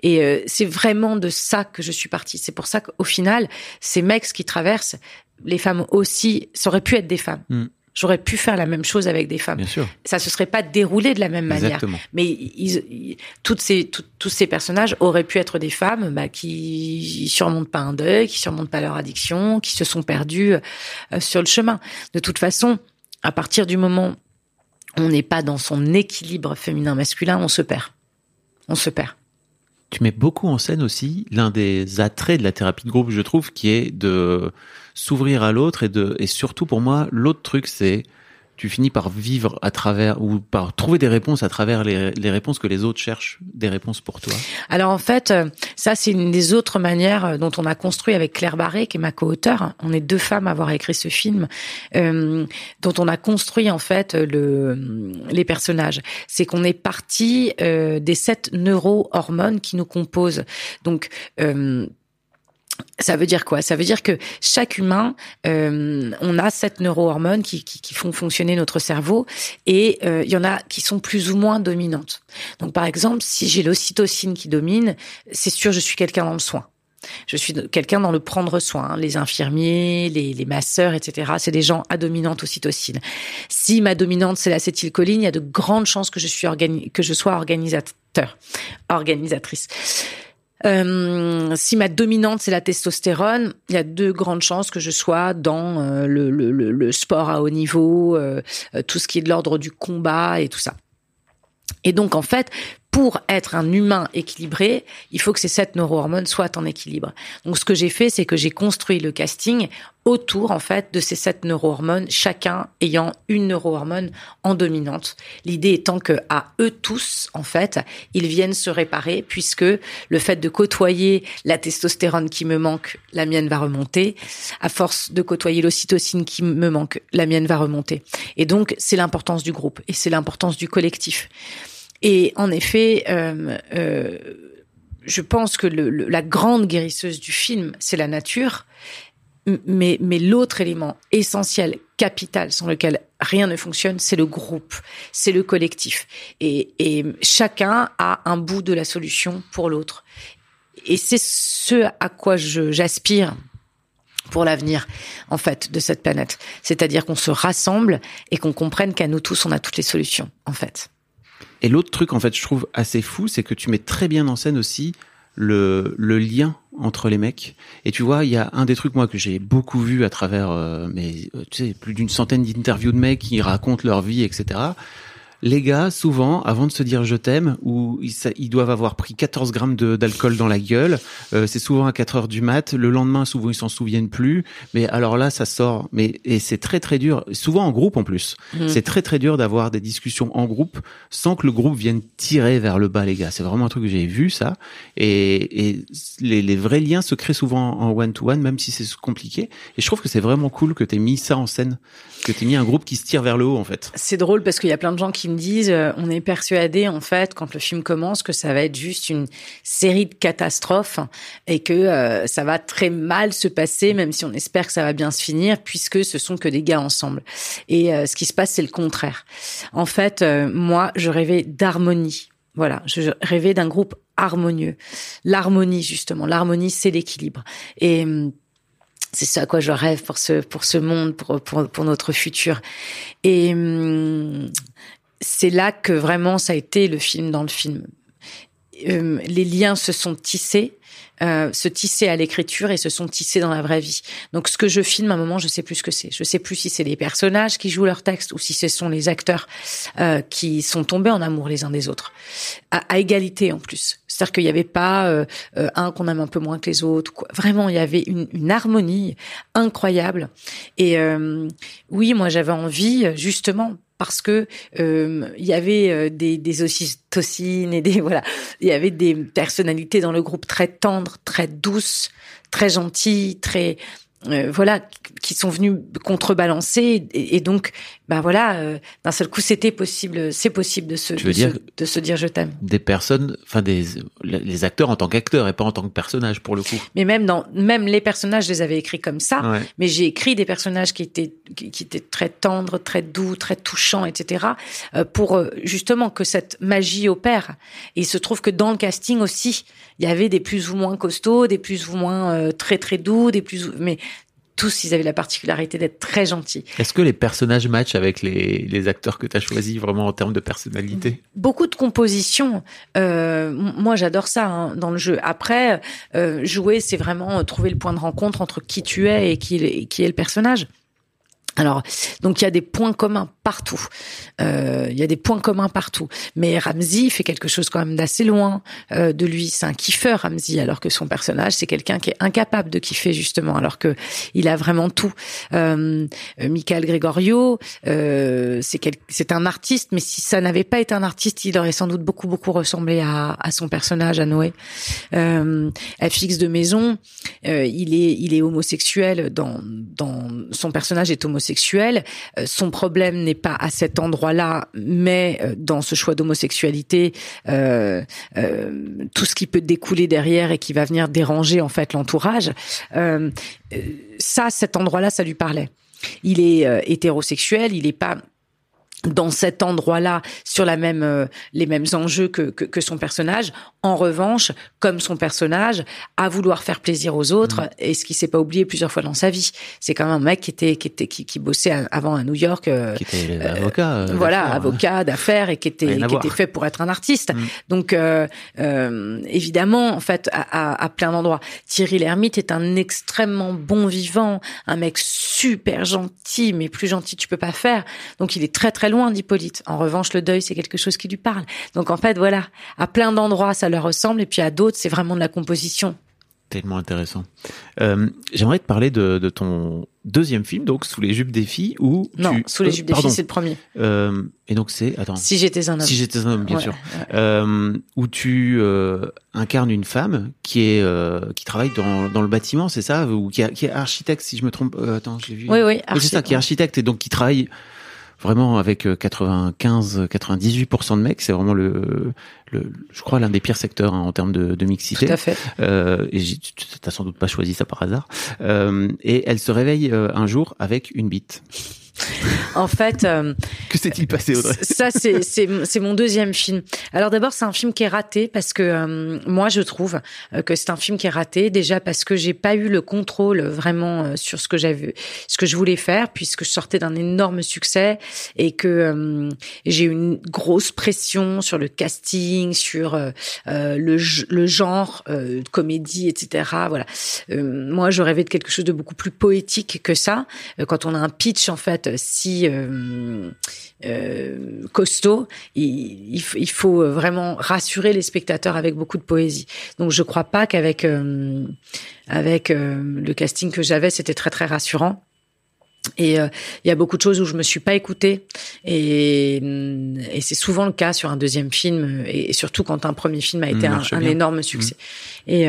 Et euh, c'est vraiment de ça que je suis partie. C'est pour ça qu'au final, ces mecs qui traversent, les femmes aussi, ça aurait pu être des femmes. Mm. J'aurais pu faire la même chose avec des femmes. Bien sûr. Ça se serait pas déroulé de la même manière. Mais ils, toutes ces, tous ces personnages auraient pu être des femmes bah, qui surmontent pas un deuil, qui surmontent pas leur addiction, qui se sont perdues euh, sur le chemin. De toute façon, à partir du moment où on n'est pas dans son équilibre féminin-masculin, on se perd. On se perd. Tu mets beaucoup en scène aussi l'un des attraits de la thérapie de groupe, je trouve, qui est de s'ouvrir à l'autre et de et surtout pour moi l'autre truc c'est tu finis par vivre à travers ou par trouver des réponses à travers les, les réponses que les autres cherchent des réponses pour toi Alors en fait, euh, ça c'est une des autres manières euh, dont on a construit avec Claire Barré, qui est ma co-auteure. On est deux femmes à avoir écrit ce film, euh, dont on a construit en fait le, les personnages. C'est qu'on est parti des sept neurohormones qui nous composent. Donc ça veut dire quoi? Ça veut dire que chaque humain, euh, on a sept neurohormones qui, qui, qui, font fonctionner notre cerveau et euh, il y en a qui sont plus ou moins dominantes. Donc par exemple, si j'ai l'ocytocine qui domine, c'est sûr je suis quelqu'un dans le soin. Je suis quelqu'un dans le prendre soin. Les infirmiers, les, les masseurs, etc. C'est des gens à dominante ocytocine. Si ma dominante c'est l'acétylcholine, il y a de grandes chances que je suis organi que je sois organisateur, organisatrice. Euh, si ma dominante c'est la testostérone, il y a de grandes chances que je sois dans euh, le, sport à haut niveau, euh, tout ce qui est de l'ordre du combat et tout ça. Et donc en fait, pour être un humain équilibré, il faut que ces sept neurohormones soient en équilibre. Donc ce que j'ai fait, c'est que j'ai construit le casting autour en fait de ces sept neurohormones, chacun ayant une neurohormone en dominante. L'idée étant que à eux tous en fait, ils viennent se réparer puisque le fait de côtoyer la testostérone qui me manque, la mienne va remonter. À force de côtoyer l'ocytocine qui me manque, la mienne va remonter. Et donc c'est l'importance du groupe et c'est l'importance du collectif. Et en effet, euh, euh, je pense que le, le, la grande guérisseuse du film, c'est la nature. Mais, mais l'autre élément essentiel, capital, sans lequel rien ne fonctionne, c'est le groupe, c'est le collectif. Et, et chacun a un bout de la solution pour l'autre. Et c'est ce à quoi j'aspire pour l'avenir, en fait, de cette planète. C'est-à-dire qu'on se rassemble et qu'on comprenne qu'à nous tous, on a toutes les solutions, en fait. Et l'autre truc, en fait, je trouve assez fou, c'est que tu mets très bien en scène aussi le, lien entre les mecs. Et tu vois, il y a un des trucs moi que j'ai beaucoup vu à travers, euh, mais tu sais, plus d'une centaine d'interviews de mecs qui racontent leur vie, etc les gars, souvent, avant de se dire je t'aime, ou ils, doivent avoir pris 14 grammes d'alcool dans la gueule, euh, c'est souvent à 4 heures du mat, le lendemain, souvent, ils s'en souviennent plus, mais alors là, ça sort, mais, et c'est très très dur, souvent en groupe en plus, mmh. c'est très très dur d'avoir des discussions en groupe sans que le groupe vienne tirer vers le bas, les gars. C'est vraiment un truc que j'ai vu, ça, et, et les, les, vrais liens se créent souvent en one-to-one, même si c'est compliqué, et je trouve que c'est vraiment cool que t'aies mis ça en scène, que t'aies mis un groupe qui se tire vers le haut, en fait. C'est drôle parce qu'il y a plein de gens qui me disent, euh, on est persuadé en fait quand le film commence que ça va être juste une série de catastrophes et que euh, ça va très mal se passer, même si on espère que ça va bien se finir, puisque ce sont que des gars ensemble. Et euh, ce qui se passe, c'est le contraire. En fait, moi, je rêvais d'harmonie. Voilà, je rêvais d'un groupe harmonieux. L'harmonie, justement. L'harmonie, c'est l'équilibre. Et hum, c'est ça à quoi je rêve pour ce pour ce monde, pour pour, pour notre futur. Et hum, c'est là que vraiment ça a été le film dans le film. Euh, les liens se sont tissés, euh, se tisser à l'écriture et se sont tissés dans la vraie vie. Donc ce que je filme à un moment, je sais plus ce que c'est. Je sais plus si c'est les personnages qui jouent leur texte ou si ce sont les acteurs euh, qui sont tombés en amour les uns des autres, à, à égalité en plus. C'est-à-dire qu'il n'y avait pas euh, euh, un qu'on aime un peu moins que les autres. Quoi. Vraiment, il y avait une, une harmonie incroyable. Et euh, oui, moi j'avais envie justement parce que euh, il y avait euh, des, des ocytocines et des voilà, il y avait des personnalités dans le groupe très tendres, très douces, très gentilles, très euh, voilà, qui sont venus contrebalancer et, et donc, ben voilà, euh, d'un seul coup, c'était possible, c'est possible de se, de, dire se, de, se, dire je t'aime. Des personnes, enfin des les acteurs en tant qu'acteurs et pas en tant que personnages pour le coup. Mais même dans même les personnages, je les avais écrits comme ça. Ouais. Mais j'ai écrit des personnages qui étaient qui, qui, étaient très tendres, très doux, très touchants, etc. Euh, pour euh, justement que cette magie opère. Et il se trouve que dans le casting aussi, il y avait des plus ou moins costauds, des plus ou moins euh, très très doux, des plus mais tous, ils avaient la particularité d'être très gentils. Est-ce que les personnages matchent avec les, les acteurs que tu as choisis vraiment en termes de personnalité? Beaucoup de compositions. Euh, moi, j'adore ça hein, dans le jeu. Après, euh, jouer, c'est vraiment trouver le point de rencontre entre qui tu es et qui, qui est le personnage. Alors, donc il y a des points communs partout. Euh, il y a des points communs partout. Mais Ramsey fait quelque chose quand même d'assez loin euh, de lui. C'est un kiffeur, Ramsey, alors que son personnage, c'est quelqu'un qui est incapable de kiffer justement, alors que il a vraiment tout. Euh, Michael Gregorio, euh, c'est c'est un artiste, mais si ça n'avait pas été un artiste, il aurait sans doute beaucoup beaucoup ressemblé à, à son personnage, à Noé. Euh, FX de Maison, euh, il est il est homosexuel dans dans son personnage est homosexuel Euh, son problème n'est pas à cet endroit-là, mais euh, dans ce choix d'homosexualité, euh, tout ce qui peut découler derrière et qui va venir déranger en fait l'entourage. ça, cet endroit-là, ça lui parlait. Il est hétérosexuel, il n'est pas dans cet endroit-là sur la même euh, les mêmes enjeux que, que, que, son personnage. En revanche, comme son personnage, à vouloir faire plaisir aux autres, mm. et ce qui s'est pas oublié plusieurs fois dans sa vie. C'est quand même un mec qui était qui était qui, qui bossait avant à New York, euh, qui était euh, avocat, voilà, avocat d'affaires et qui était qui était fait pour être un artiste. Mm. Donc évidemment, en fait, à, à, à plein d'endroits, Thierry Lhermitte est un extrêmement bon vivant, un mec super gentil, mais plus gentil tu peux pas faire. Donc il est très très loin d'Hippolyte. En revanche, le deuil, c'est quelque chose qui lui parle. Donc en fait, voilà, à plein d'endroits, ça leur ressemble, et puis à d'autres, c'est vraiment de la composition. Tellement intéressant. Euh, J'aimerais te parler de, de, ton deuxième film, donc Sous les jupes des filles, où non, Sous les jupes des filles, c'est le premier. Euh, et donc c'est attends. Si j'étais un homme. Si j'étais un homme, bien sûr. Euh, où tu euh, incarnes une femme qui est euh, qui travaille dans, dans le bâtiment, c'est ça, ou qui, qui, est architecte, si je me trompe. Euh, attends, je l'ai vu. Oui, oui. C'est ça, qui est architecte et donc qui travaille vraiment avec 95-98% de mecs, c'est vraiment le, le, je crois l'un des pires secteurs hein, en termes de, de, mixité. Tout à fait. Euh, et t'as sans doute pas choisi ça par hasard. Euh, et elle se réveille euh, un jour avec une bite. En fait, euh, que s'est-il passé Audrey Ça, c'est c'est mon deuxième film. Alors d'abord, c'est un film qui est raté parce que euh, moi, je trouve euh, que c'est un film qui est raté déjà parce que j'ai pas eu le contrôle vraiment sur ce que j'avais, ce que je voulais faire puisque je sortais d'un énorme succès et que j'ai eu une grosse pression sur le casting, sur le, le genre comédie, etc. Voilà. moi, je rêvais de quelque chose de beaucoup plus poétique que ça. Quand on a un pitch en fait si euh, euh, costaud, il, il, faut vraiment rassurer les spectateurs avec beaucoup de poésie. Donc je crois pas qu'avec euh, avec le casting que j'avais, c'était très très rassurant. Et il y a beaucoup de choses où je me suis pas écoutée et, et c'est souvent le cas sur un deuxième film et, surtout quand un premier film a été un, un, énorme succès. Mmh. Et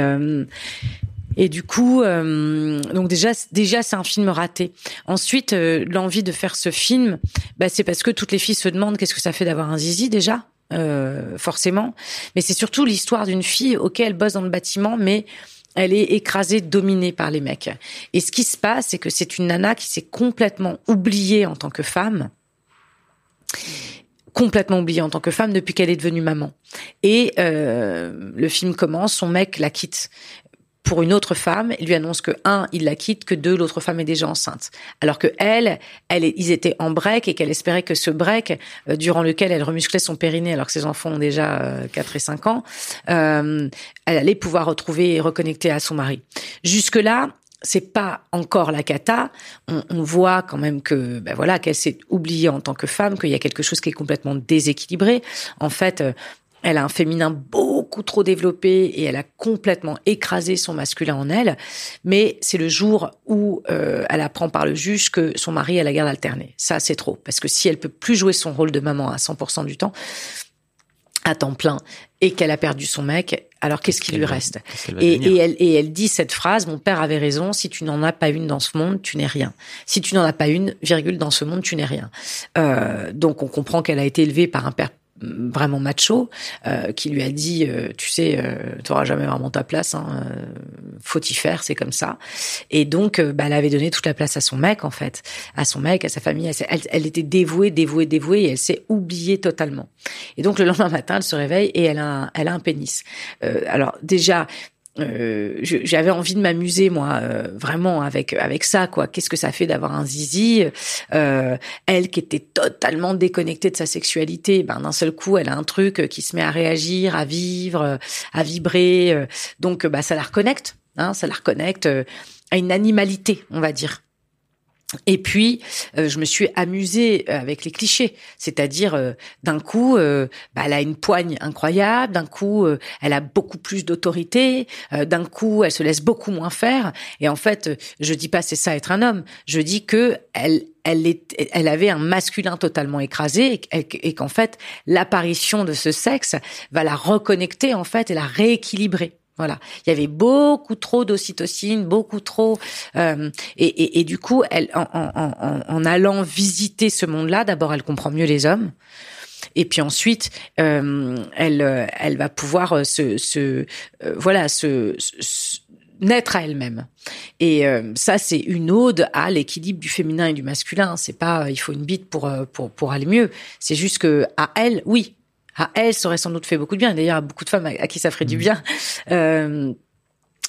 et du coup, euh, donc déjà, déjà c'est un film raté. Ensuite, euh, l'envie de faire ce film, bah, c'est parce que toutes les filles se demandent qu'est-ce que ça fait d'avoir un zizi déjà, euh, forcément. Mais c'est surtout l'histoire d'une fille auquel elle bosse dans le bâtiment, mais elle est écrasée, dominée par les mecs. Et ce qui se passe, c'est que c'est une nana qui s'est complètement oubliée en tant que femme complètement oubliée en tant que femme depuis qu'elle est devenue maman. Et euh, le film commence, son mec la quitte pour une autre femme, il lui annonce que un, il la quitte, que deux, l'autre femme est déjà enceinte. Alors que elle, elle, ils étaient en break et qu'elle espérait que ce break, euh, durant lequel elle remusclait son périnée, alors que ses enfants ont déjà euh, 4 et 5 ans, euh, elle allait pouvoir retrouver et reconnecter à son mari. Jusque là, c'est pas encore la cata. On, on voit quand même que, ben voilà, qu'elle s'est oubliée en tant que femme, qu'il y a quelque chose qui est complètement déséquilibré. En fait, euh, elle a un féminin beaucoup trop développé et elle a complètement écrasé son masculin en elle. Mais c'est le jour où euh, elle apprend par le juge que son mari a la garde alternée. Ça, c'est trop. Parce que si elle peut plus jouer son rôle de maman à 100% du temps, à temps plein, et qu'elle a perdu son mec, alors qu'est-ce qui lui reste et, et, elle, et elle dit cette phrase, mon père avait raison, si tu n'en as pas une dans ce monde, tu n'es rien. Si tu n'en as pas une, virgule, dans ce monde, tu n'es rien. Euh, donc on comprend qu'elle a été élevée par un père vraiment macho euh, qui lui a dit euh, tu sais euh, tu auras jamais vraiment ta place hein, euh, faut y faire c'est comme ça. Et donc euh, bah, elle avait donné toute la place à son mec en fait à son mec à sa famille elle, elle, était dévouée dévouée dévouée et elle s'est oubliée totalement. Et donc le lendemain matin elle se réveille et elle a elle a un pénis. Alors déjà euh, j'avais envie de m'amuser moi euh, vraiment avec avec ça quoi. Qu'est-ce que ça fait d'avoir un zizi euh, elle qui était totalement déconnectée de sa sexualité. Ben d'un seul coup elle a un truc qui se met à réagir à vivre à vibrer donc bah ça la reconnecte hein ça la reconnecte à une animalité on va dire Et puis, euh, je me suis amusée euh, avec les clichés, c'est-à-dire euh, d'un coup, bah, elle a une poigne incroyable, d'un coup, elle a beaucoup plus d'autorité, d'un coup, elle se laisse beaucoup moins faire. Et en fait, je dis pas c'est ça être un homme, je dis que elle, elle, est, elle avait un masculin totalement écrasé et, qu'en fait, l'apparition de ce sexe va la reconnecter en fait et la rééquilibrer. Voilà, il y avait beaucoup trop d'ocytocine, beaucoup trop, euh, et, et, et, du coup, elle, en, en, en, allant visiter ce monde-là, d'abord, elle comprend mieux les hommes, et puis ensuite, euh, elle, elle va pouvoir euh, se, se euh, voilà, se, naître à elle-même. Et euh, ça, c'est une ode à l'équilibre du féminin et du masculin. C'est pas, il faut une bite pour pour pour aller mieux. C'est juste que à elle, oui, à elle, ça aurait sans doute fait beaucoup de bien. D'ailleurs, à beaucoup de femmes à, qui ça ferait du mmh. bien. Euh,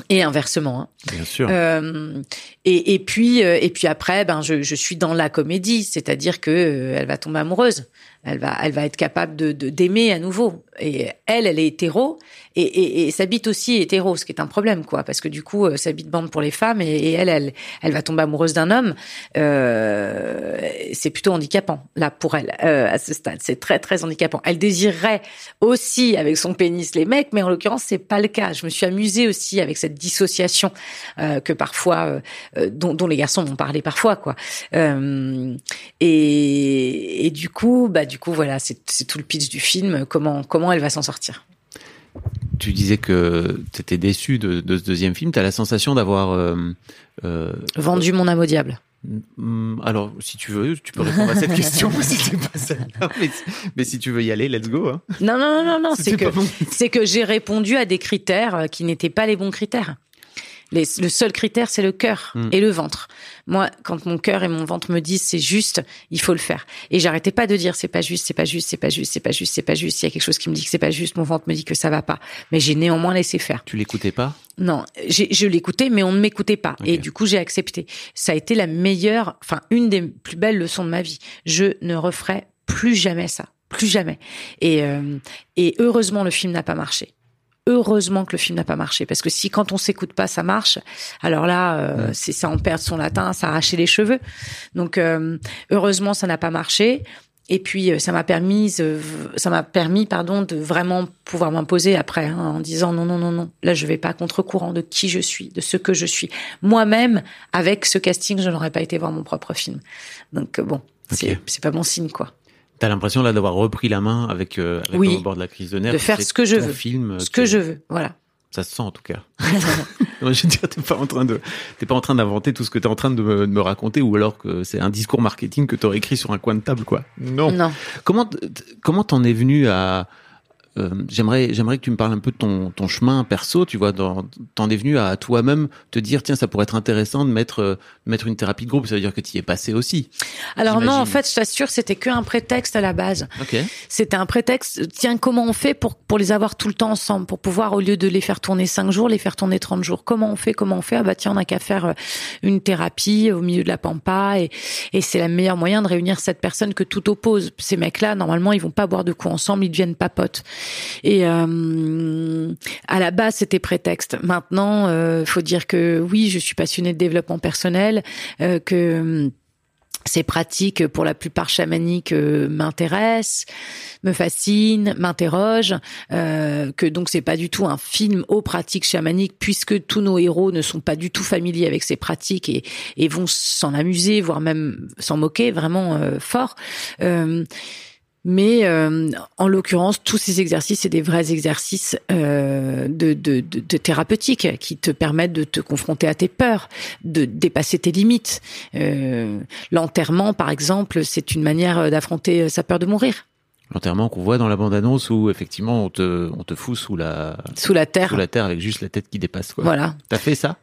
et inversement. Hein. Bien sûr. Euh, et, et, puis euh, et puis après, ben je, je suis dans la comédie, c'est-à-dire que euh, elle va tomber amoureuse elle va, elle va être capable de d'aimer à nouveau. Et elle, elle est hétéro, et, et, sa bite aussi est hétéro, ce qui est un problème, quoi, parce que du coup, euh, sa bite bande pour les femmes, et, elle, elle, elle va tomber amoureuse d'un homme. Euh, c'est plutôt handicapant là pour elle euh, à ce stade. C'est très très handicapant. Elle désirerait aussi avec son pénis les mecs, mais en l'occurrence, c'est pas le cas. Je me suis amusée aussi avec cette dissociation que parfois, dont, dont, les garçons m'ont parlé parfois, quoi. et, et du coup, bah du du coup, voilà, c'est tout le pitch du film. Comment, comment elle va s'en sortir? Tu disais que tu étais déçu de, ce deuxième film. Tu as la sensation d'avoir... Euh, euh, Vendu mon âme au diable. Mm, alors, si tu veux, tu peux répondre à cette question. mais, si tu veux y aller, let's go. Hein. Non, non, non, non, c'est que, c'est que j'ai répondu à des critères qui n'étaient pas les bons critères le seul critère, c'est le cœur hmm. et le ventre. Moi, quand mon cœur et mon ventre me disent c'est juste, il faut le faire. Et j'arrêtais pas de dire c'est pas juste, c'est pas juste, c'est pas juste, c'est pas juste, c'est pas juste. Il y a quelque chose qui me dit que c'est pas juste, mon ventre me dit que ça va pas. Mais j'ai néanmoins laissé faire. Tu l'écoutais pas? Non, je l'écoutais, mais on ne m'écoutait pas. Et du coup, j'ai accepté. Ça a été la meilleure, enfin une des plus belles leçons de ma vie. Je ne referai plus jamais ça plus jamais. Et, euh, et heureusement, le film n'a pas marché heureusement que le film n'a pas marché. Parce que si quand on s'écoute pas ça marche alors là euh, c'est ça en perd son latin ça arracher les cheveux. Donc euh, heureusement ça n'a pas marché. Et puis euh, ça m'a permis ça m'a permis pardon de vraiment pouvoir m'imposer après hein, en disant non non non non là je vais pas contre courant de qui je suis de ce que je suis. Moi-même avec ce casting je n'aurais pas été voir mon propre film. Donc bon c'est c'est pas bon signe quoi T'as l'impression là d'avoir repris la main avec, euh, avec oui, au bord de la crise de nerfs. De faire ce que je veux. Film, ce que je veux, voilà. Ça se sent en tout cas. je veux dire, t'es pas en train de, t'es pas en train d'inventer tout ce que t'es en train de me, de me, raconter, ou alors que c'est un discours marketing que t'aurais écrit sur un coin de table, quoi. Non. Non. Comment, comment t'en es venu à, euh, j'aimerais, j'aimerais que tu me parles un peu de ton, ton chemin perso. Tu vois, t'en es venu à toi-même te dire tiens, ça pourrait être intéressant de mettre euh, mettre une thérapie de groupe. Ça veut dire que tu y es passé aussi. Alors non, en fait, je t'assure, c'était que un prétexte à la base. Okay. C'était un prétexte. Tiens, comment on fait pour pour les avoir tout le temps ensemble, pour pouvoir au lieu de les faire tourner cinq jours, les faire tourner 30 jours. Comment on fait Comment on fait? Ah bah tiens, on a qu'à faire euh, une thérapie au milieu de la pampa et et c'est le meilleur moyen de réunir cette personne que tout oppose. Ces mecs-là, normalement, ils vont pas boire de coups ensemble, ils deviennent papotes. Et euh, à la base, c'était prétexte. Maintenant, euh, faut dire que oui, je suis passionnée de développement personnel, euh, que ces pratiques, pour la plupart chamaniques, euh, m'intéressent, me fascinent, m'interrogent. Euh, que donc c'est pas du tout un film aux pratiques chamaniques, puisque tous nos héros ne sont pas du tout familiers avec ces pratiques et, et vont s'en amuser, voire même s'en moquer vraiment euh, fort. Euh, mais euh, en l'occurrence, tous ces exercices, c'est des vrais exercices euh, de, de, de, thérapeutique qui te permettent de te confronter à tes peurs, de dépasser tes limites. Euh, L'enterrement, par exemple, c'est une manière d'affronter sa peur de mourir. L'enterrement qu'on voit dans la bande-annonce où effectivement on te, on te fout sous la sous la terre sous la terre avec juste la tête qui dépasse quoi. Voilà. T'as fait ça?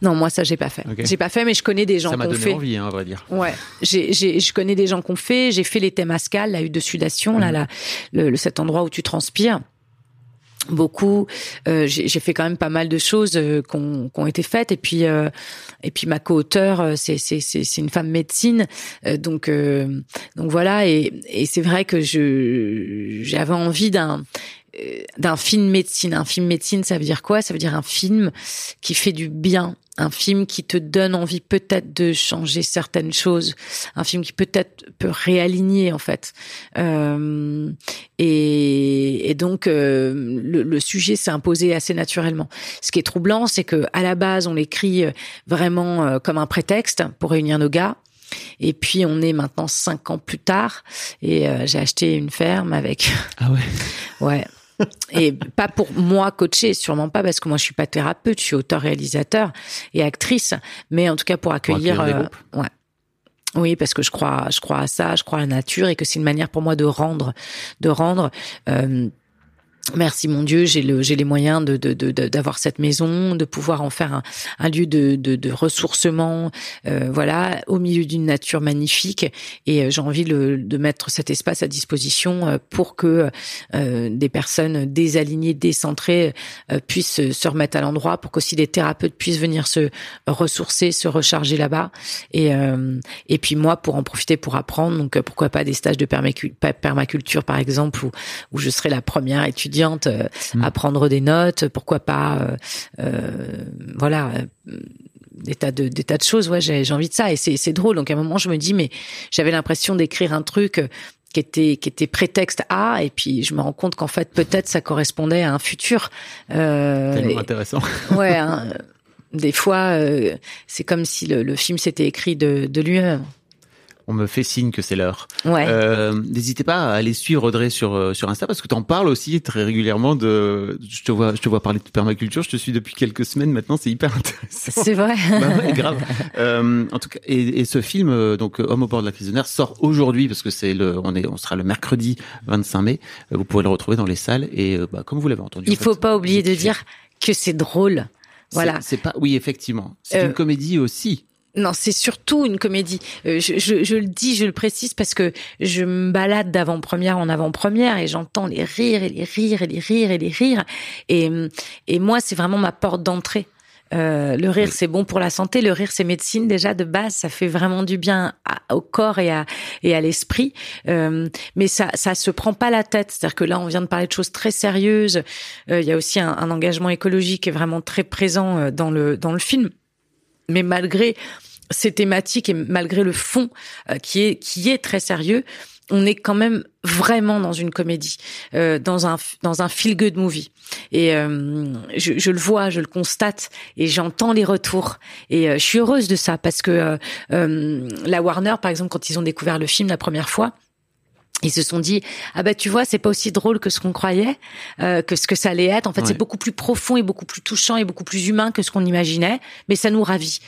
Non, moi ça j'ai pas fait. J'ai pas fait, mais je connais des gens qui ont fait. Ça m'a donné envie, hein, on va dire. Ouais, j'ai, j'ai, je connais des gens qui ont fait. J'ai fait les thémascales, la hutte de sudation, là, mhm. là, le, cet endroit où tu transpires beaucoup. Euh, j'ai fait quand même pas mal de choses euh, qui ont été faites. Et puis, euh, et puis ma co-auteure, euh, c'est une femme médecine, euh, donc donc voilà. Et et c'est vrai que je j'avais envie d'un d'un film médecine. Un film médecine, ça veut dire quoi? Ça veut dire un film qui fait du bien, un film qui te donne envie peut-être de changer certaines choses, un film qui peut-être peut réaligner en fait. Euh, et, et, donc euh, le, le, sujet s'est imposé assez naturellement. Ce qui est troublant, c'est que à la base on l'écrit vraiment euh, comme un prétexte pour réunir nos gars. Et puis on est maintenant cinq ans plus tard et euh, j'ai acheté une ferme avec. Ah ouais? ouais. Et pas pour moi coacher, sûrement pas parce que moi je suis pas thérapeute, je suis auteur-réalisateur et actrice, mais en tout cas pour accueillir. accueillir euh, ouais. Oui, parce que je crois, je crois à ça, je crois à la nature et que c'est une manière pour moi de rendre, de rendre. Euh, Merci mon Dieu, j'ai le les moyens de d'avoir de, cette maison, de pouvoir en faire un, un lieu de, de, de ressourcement, euh, voilà, au milieu d'une nature magnifique. Et euh, j'ai envie de, de mettre cet espace à disposition euh, pour que euh, des personnes désalignées, décentrées euh, puissent se remettre à l'endroit, pour qu'aussi des thérapeutes puissent venir se ressourcer, se recharger là-bas. Et et puis moi pour en profiter pour apprendre. Donc pourquoi pas des stages de permaculture par exemple où où je serai la première étudiante euh, mm. à prendre des notes, pourquoi pas, euh, euh, voilà des tas de des tas de choses. Ouais j'ai envie de ça. Et c'est drôle. Donc à un moment je me dis mais j'avais l'impression d'écrire un truc qui était qui était prétexte à et puis je me rends compte qu'en fait peut-être ça correspondait à un futur euh, tellement intéressant. Ouais hein, des fois c'est comme si le, le film s'était écrit de de lui-même on me fait signe que c'est l'heure. Ouais. Euh, N'hésitez pas à aller suivre Audrey sur euh, sur Insta parce que tu en parles aussi très régulièrement de. Je te vois, je te vois parler de permaculture. Je te suis depuis quelques semaines maintenant. C'est hyper intéressant. C'est vrai. bah ouais, grave. euh, en tout cas, et, et ce film, euh, donc Homme au bord de la crise sort aujourd'hui parce que c'est le, on est, on sera le mercredi 25 mai. Vous pourrez le retrouver dans les salles et bah, comme vous l'avez entendu. Il faut fait, pas oublier de dire que c'est drôle. Voilà. C'est pas, oui, effectivement. C'est une comédie aussi. Non, c'est surtout une comédie. Euh, je, je, je, le dis, je le précise parce que je me balade d'avant-première en avant-première et j'entends les rires et les rires et les rires et les rires. Et, et moi, c'est vraiment ma porte d'entrée. Euh, le rire, c'est bon pour la santé. Le rire, c'est médecine déjà de base. Ça fait vraiment du bien au corps et à, et à l'esprit. Euh, mais ça, ça se prend pas la tête. C'est-à-dire que là, on vient de parler de choses très sérieuses. Euh, il y a aussi un, un, engagement écologique qui est vraiment très présent euh, dans le dans le film. Mais malgré ces thématiques et malgré le fond euh, qui est qui est très sérieux, on est quand même vraiment dans une comédie, euh, dans un dans un feel good movie. Et euh, je, je, le vois, je le constate et j'entends les retours. Et euh, je suis heureuse de ça parce que euh, la Warner, par exemple, quand ils ont découvert le film la première fois. Ils se sont dit ah bah tu vois c'est pas aussi drôle que ce qu'on croyait que ce que ça allait être en fait ouais. c'est beaucoup plus profond et beaucoup plus touchant et beaucoup plus humain que ce qu'on imaginait mais ça nous ravit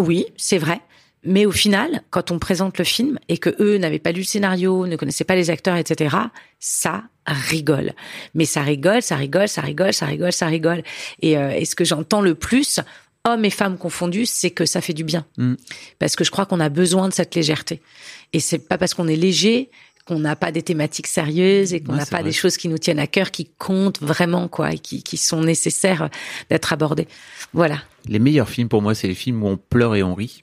oui, c'est vrai. Mais au final, quand on présente le film et que eux n'avaient pas lu le scénario, ne connaissaient pas les acteurs, etc., ça rigole. Mais ça rigole, ça rigole, ça rigole, ça rigole, ça rigole. Et, euh, et ce que j'entends le plus, hommes et femmes confondus, c'est que ça fait du bien. Mm. Parce que je crois qu'on a besoin de cette légèreté. Et c'est pas parce qu'on est léger qu'on n'a pas des thématiques sérieuses et qu'on n'a pas vrai. des choses qui nous tiennent à cœur, qui comptent vraiment, quoi, et qui, qui sont nécessaires d'être abordées. Voilà. Les meilleurs films pour moi, c'est les films où on pleure et on rit.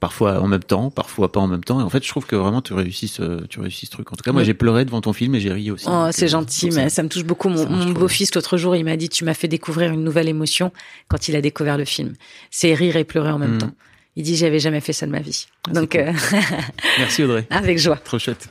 Parfois en même temps, parfois pas en même temps. Et en fait, je trouve que vraiment tu réussis ce, tu réussis ce truc. En tout cas, moi, oui. j'ai pleuré devant ton film et j'ai ri aussi. Oh, c'est gentil, mais ça, ça, me touche beaucoup. Mon, mon beau-fils, l'autre jour, il m'a dit, tu m'as fait découvrir une nouvelle émotion quand il a découvert le film. C'est rire et pleurer en même mmh. temps. Il dit, j'avais jamais fait ça de ma vie. Ah, Donc, cool. euh... merci Audrey. Avec joie. Trop chouette.